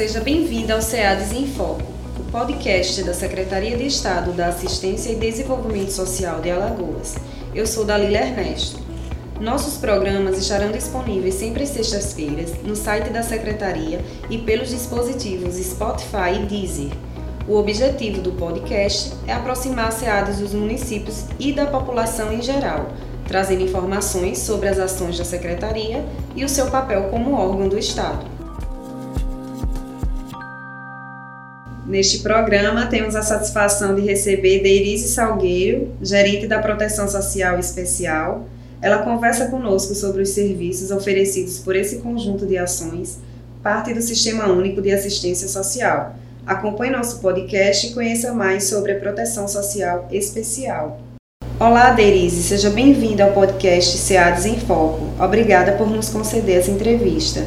Seja bem-vindo ao SEADES em Foco, o podcast da Secretaria de Estado da Assistência e Desenvolvimento Social de Alagoas. Eu sou Dalila Ernesto. Nossos programas estarão disponíveis sempre às sextas-feiras no site da Secretaria e pelos dispositivos Spotify e Deezer. O objetivo do podcast é aproximar SEADES dos municípios e da população em geral, trazendo informações sobre as ações da Secretaria e o seu papel como órgão do Estado. Neste programa, temos a satisfação de receber Deirise Salgueiro, gerente da Proteção Social Especial. Ela conversa conosco sobre os serviços oferecidos por esse conjunto de ações, parte do Sistema Único de Assistência Social. Acompanhe nosso podcast e conheça mais sobre a Proteção Social Especial. Olá, Deirise, seja bem-vinda ao podcast SEADES em Foco. Obrigada por nos conceder essa entrevista.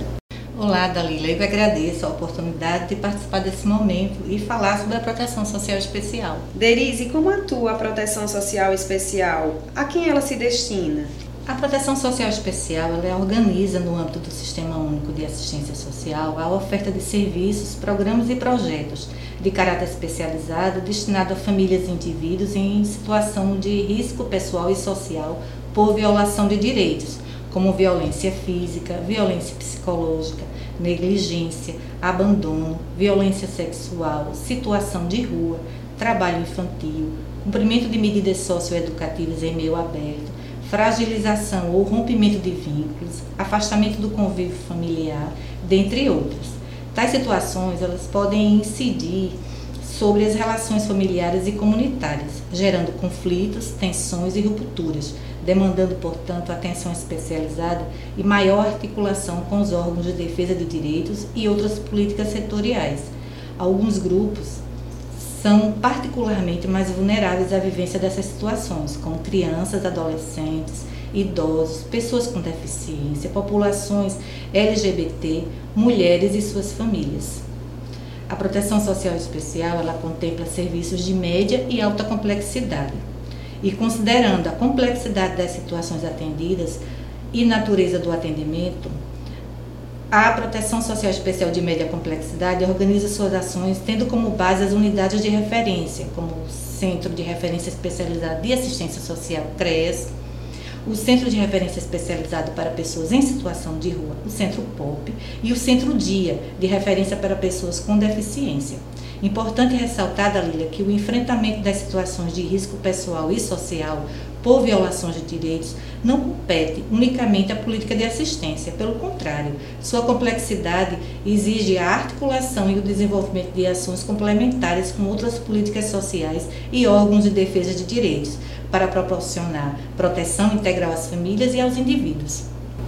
Olá, Dalila. Eu agradeço a oportunidade de participar desse momento e falar sobre a proteção social especial. Derise, como atua a proteção social especial? A quem ela se destina? A proteção social especial ela organiza no âmbito do Sistema Único de Assistência Social a oferta de serviços, programas e projetos de caráter especializado destinado a famílias e indivíduos em situação de risco pessoal e social por violação de direitos, como violência física, violência psicológica, negligência, abandono, violência sexual, situação de rua, trabalho infantil, cumprimento de medidas socioeducativas em meio aberto, fragilização ou rompimento de vínculos, afastamento do convívio familiar, dentre outras. Tais situações elas podem incidir sobre as relações familiares e comunitárias, gerando conflitos, tensões e rupturas, demandando, portanto, atenção especializada e maior articulação com os órgãos de defesa de direitos e outras políticas setoriais. Alguns grupos são particularmente mais vulneráveis à vivência dessas situações, como crianças, adolescentes, idosos, pessoas com deficiência, populações LGBT, mulheres e suas famílias. A proteção social especial ela contempla serviços de média e alta complexidade. E considerando a complexidade das situações atendidas e natureza do atendimento, a Proteção Social Especial de Média Complexidade organiza suas ações tendo como base as unidades de referência, como o Centro de Referência Especializado de Assistência Social, CREAS, o Centro de Referência Especializado para Pessoas em Situação de Rua, o Centro POP, e o Centro DIA, de Referência para Pessoas com Deficiência. Importante ressaltar, Dalila, que o enfrentamento das situações de risco pessoal e social por violações de direitos não compete unicamente à política de assistência, pelo contrário, sua complexidade exige a articulação e o desenvolvimento de ações complementares com outras políticas sociais e órgãos de defesa de direitos, para proporcionar proteção integral às famílias e aos indivíduos.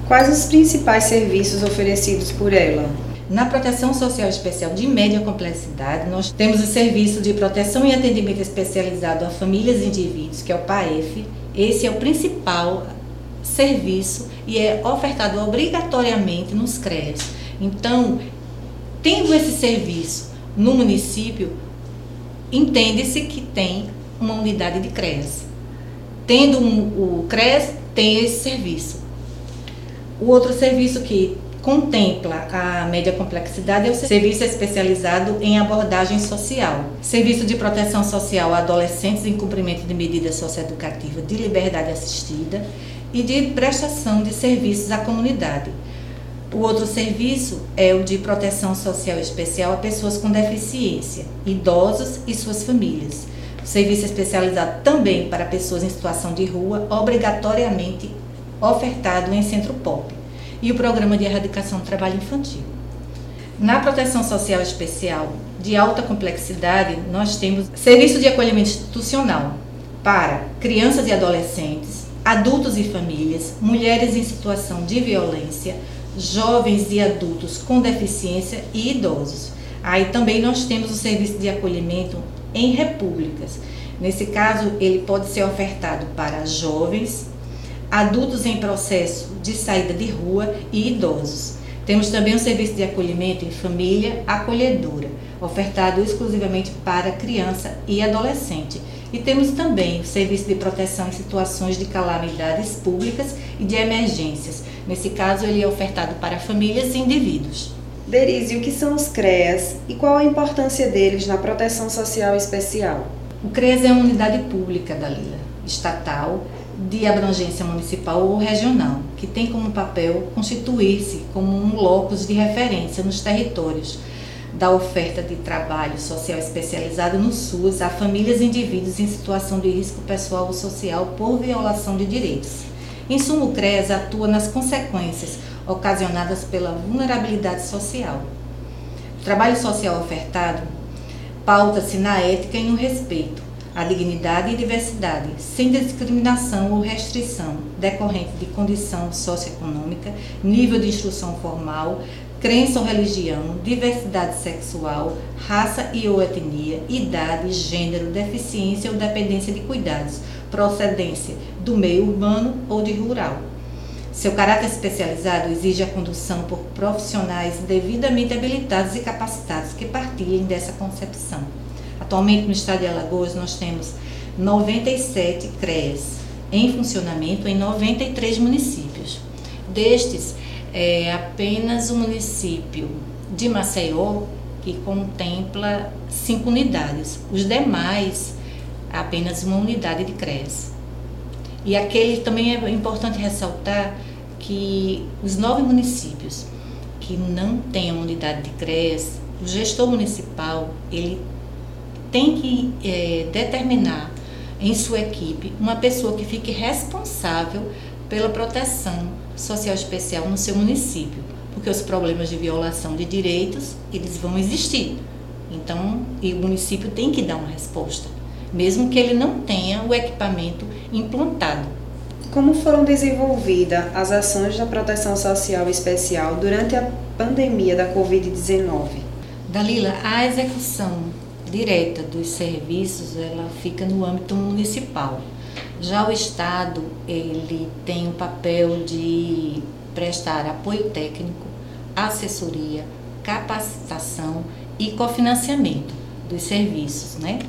Quais os principais serviços oferecidos por ela? Na proteção social especial de média complexidade, nós temos o serviço de proteção e atendimento especializado a famílias e indivíduos, que é o PAEF. Esse é o principal serviço e é ofertado obrigatoriamente nos CREAS. Então, tendo esse serviço no município, entende-se que tem uma unidade de CREAS. Tendo um, o CREAS, tem esse serviço. O outro serviço que contempla a média complexidade é o serviço especializado em abordagem social, serviço de proteção social a adolescentes em cumprimento de medidas socioeducativas de liberdade assistida e de prestação de serviços à comunidade. O outro serviço é o de proteção social especial a pessoas com deficiência, idosos e suas famílias. Serviço especializado também para pessoas em situação de rua, obrigatoriamente ofertado em centro POP e o Programa de Erradicação do Trabalho Infantil. Na proteção social especial de alta complexidade, nós temos serviço de acolhimento institucional para crianças e adolescentes, adultos e famílias, mulheres em situação de violência, jovens e adultos com deficiência e idosos. Aí também nós temos o serviço de acolhimento em repúblicas. Nesse caso, ele pode ser ofertado para jovens, adultos em processo de saída de rua e idosos. Temos também um serviço de acolhimento em família acolhedora, ofertado exclusivamente para criança e adolescente. E temos também o serviço de proteção em situações de calamidades públicas e de emergências. Nesse caso, ele é ofertado para famílias e indivíduos. Derise, o que são os CREAS e qual a importância deles na proteção social especial? O CREAS é uma unidade pública da Lila, estatal, de abrangência municipal ou regional, que tem como papel constituir-se como um locus de referência nos territórios da oferta de trabalho social especializado no SUS a famílias e indivíduos em situação de risco pessoal ou social por violação de direitos. Em suma, o CREAS atua nas consequências ocasionadas pela vulnerabilidade social. O trabalho social ofertado pauta-se na ética e no respeito à dignidade e diversidade, sem discriminação ou restrição decorrente de condição socioeconômica, nível de instrução formal, crença ou religião, diversidade sexual, raça e ou etnia, idade, gênero, deficiência ou dependência de cuidados, procedência do meio urbano ou de rural. Seu caráter especializado exige a condução por profissionais devidamente habilitados e capacitados que partilhem dessa concepção. Atualmente no estado de Alagoas nós temos 97 CREAs em funcionamento em 93 municípios. Destes, é apenas o município de Maceió que contempla cinco unidades. Os demais, apenas uma unidade de CREAS. E aquele também é importante ressaltar que os nove municípios que não têm uma unidade de CREAS, o gestor municipal ele tem que é, determinar em sua equipe uma pessoa que fique responsável pela proteção social especial no seu município, porque os problemas de violação de direitos eles vão existir. Então, o município tem que dar uma resposta mesmo que ele não tenha o equipamento implantado. Como foram desenvolvidas as ações da proteção social especial durante a pandemia da Covid-19? Dalila, a execução direta dos serviços ela fica no âmbito municipal. Já o Estado ele tem o papel de prestar apoio técnico, assessoria, capacitação e cofinanciamento dos serviços, né?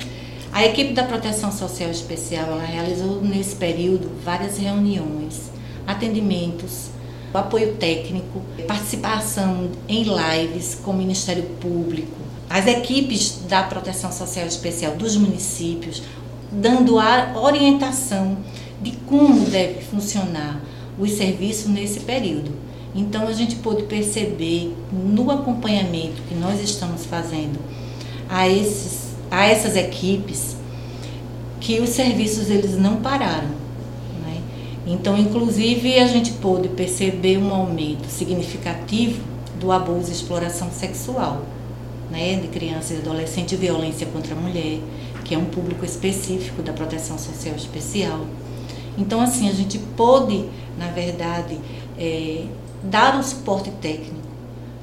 A equipe da Proteção Social Especial ela realizou nesse período várias reuniões, atendimentos, apoio técnico, participação em lives com o Ministério Público, as equipes da Proteção Social Especial dos municípios, dando a orientação de como deve funcionar os serviços nesse período. Então a gente pôde perceber no acompanhamento que nós estamos fazendo a esses a essas equipes que os serviços eles não pararam. Né? Então, inclusive, a gente pôde perceber um aumento significativo do abuso e exploração sexual né? de crianças e adolescentes e violência contra a mulher, que é um público específico da proteção social especial. Então, assim, a gente pôde, na verdade, é, dar um suporte técnico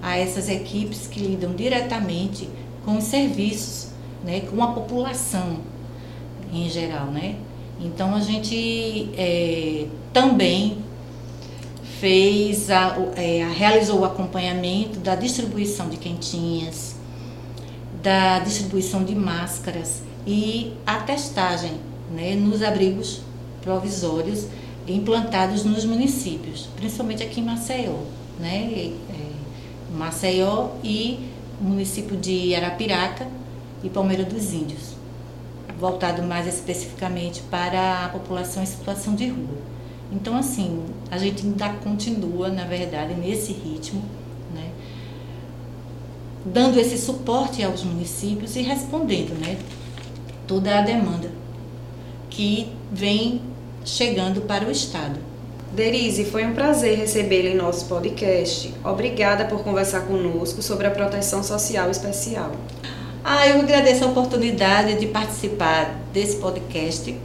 a essas equipes que lidam diretamente com os serviços né, com a população em geral, né? Então a gente é, também fez a, é, realizou o acompanhamento da distribuição de quentinhas, da distribuição de máscaras e a testagem né, nos abrigos provisórios implantados nos municípios, principalmente aqui em Maceió, né? É, Maceió e município de Arapiraca e Palmeira dos Índios, voltado mais especificamente para a população em situação de rua. Então, assim, a gente ainda continua, na verdade, nesse ritmo, né, dando esse suporte aos municípios e respondendo né, toda a demanda que vem chegando para o Estado. Derise, foi um prazer recebê-la em nosso podcast. Obrigada por conversar conosco sobre a proteção social especial. Ah, eu agradeço a oportunidade de participar desse podcast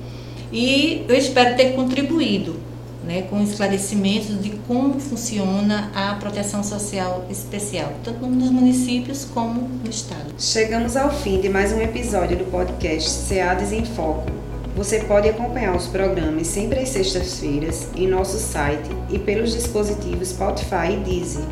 e eu espero ter contribuído né, com esclarecimentos de como funciona a proteção social especial, tanto nos municípios como no Estado. Chegamos ao fim de mais um episódio do podcast SEADES em Foco. Você pode acompanhar os programas sempre às sextas-feiras em nosso site e pelos dispositivos Spotify e Deezer.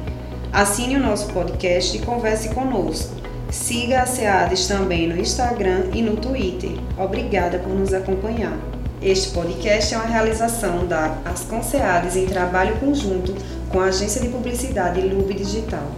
Assine o nosso podcast e converse conosco. Siga a SEADES também no Instagram e no Twitter. Obrigada por nos acompanhar. Este podcast é uma realização da Ascom SEADES em trabalho conjunto com a agência de publicidade Lube Digital.